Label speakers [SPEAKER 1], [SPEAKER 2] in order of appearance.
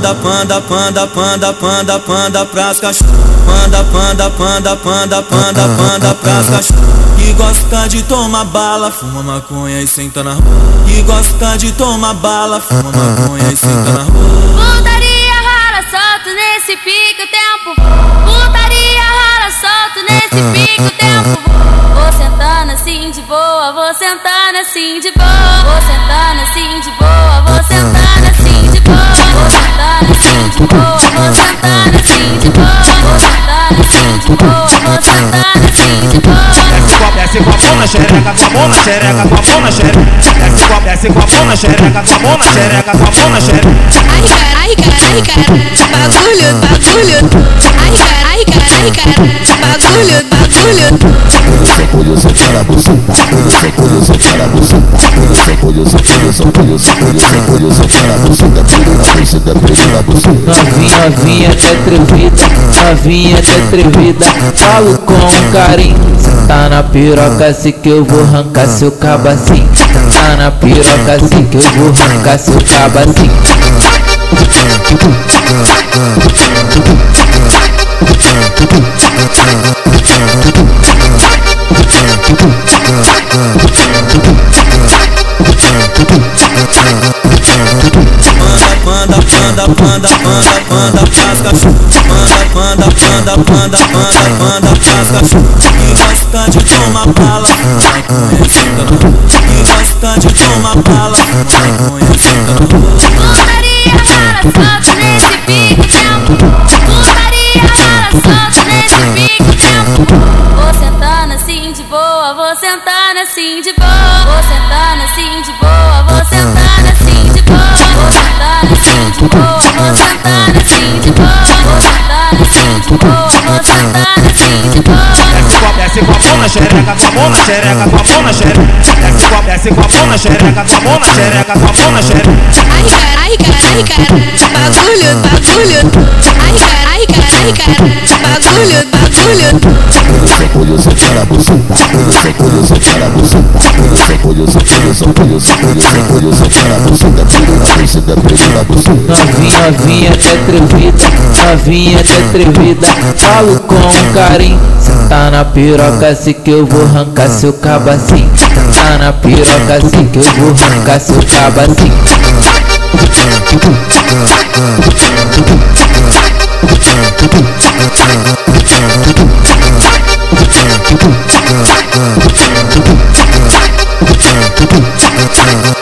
[SPEAKER 1] Panda, panda, panda, panda, panda, panda pras cachorros. Panda, panda, panda, panda, panda, panda pras cachorros. Que gosta de tomar bala, fuma maconha e senta na rua. Que gosta de tomar bala, fuma maconha e senta na rua.
[SPEAKER 2] Putaria rala solto nesse pico tempo. Putaria rala solto nesse pico tempo. Vou sentando assim de boa, vou sentando assim de boa. Vou sentando assim de boa, vou
[SPEAKER 3] Desce com a mão na xereca, com a mão na xereca, com a mão na xereca. Desce com a, desce com a mão na xereca, com a mão na xereca, com a mão na xereca.
[SPEAKER 4] Ai cara, ai cara, ai cara, bagulho, bagulho. Ai cara, ai cara, ai cara, bagulho, bagulho.
[SPEAKER 5] Só colho, só para buceta. Só colho, só para buceta. Só colho, só colho, só colho, só colho, só colho, só para buceta. Buceta, pega na buceta.
[SPEAKER 6] Novinha, novinha, até atrevida, novinha, até atrevida. Falo com carinho, tá na piroca, se que eu vou arrancar seu cabacinho. Tá na piroca, se que eu vou arrancar seu cabacinho.
[SPEAKER 1] Panda, panda, panda, panda, panda pras cachorros. Panda, panda, panda, panda, panda, panda pras cachorros. Que gosta de tomar bala, fuma maconha e senta na rua. Que gosta de tomar bala, na rua.
[SPEAKER 2] Putaria solto nesse pico tempo. Putaria rala solto nesse pico tempo. Vou sentando assim de boa, vou sentando assim de boa. Vou sentando assim de boa, vou sentando
[SPEAKER 3] Desce com a, mão na xereca, com a mão na xereca, com a mão na xereca. Desce com a, desce com a mão na xereca, com a mão na xereca, com a mão na xereca.
[SPEAKER 4] Ai cara, bagulho, bagulho. Ai cara, bagulho, bagulho.
[SPEAKER 5] Só colho, só para buceta. Só colho, só para buceta.
[SPEAKER 6] Novinha é atrevida, novinha é trevida. Falo com carinho, cê tá na piroca assim que eu vou arrancar seu cabacinho Cê tá na piroca assim que eu vou arrancar seu cabacinho 驾驾